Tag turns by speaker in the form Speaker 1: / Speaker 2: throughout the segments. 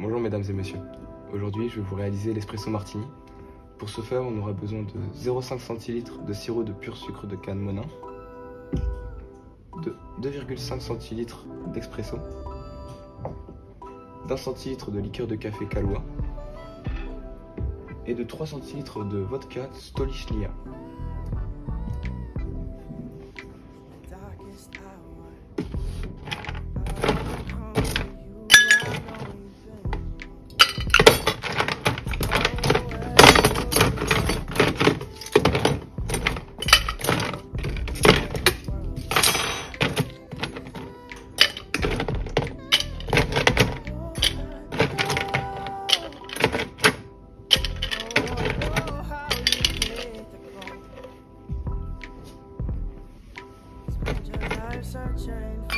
Speaker 1: Bonjour mesdames et messieurs. Aujourd'hui, je vais vous réaliser l'espresso martini. Pour ce faire, on aura besoin de 0,5 cl de sirop de pur sucre de canne monin, de 2,5 cl d'espresso, d'un centilitre de liqueur de café calois et de 3 cl de vodka Stolichnia.
Speaker 2: chain.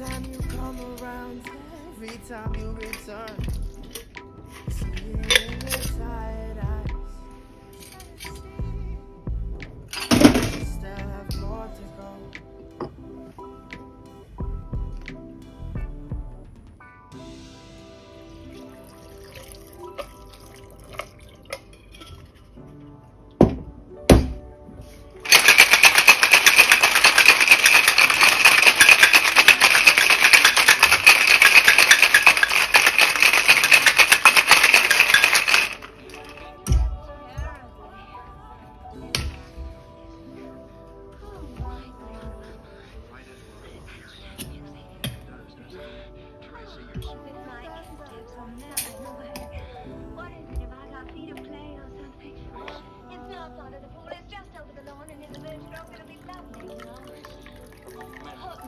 Speaker 2: time you come around, every time you return.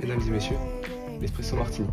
Speaker 1: Mesdames et messieurs, l'espresso martini.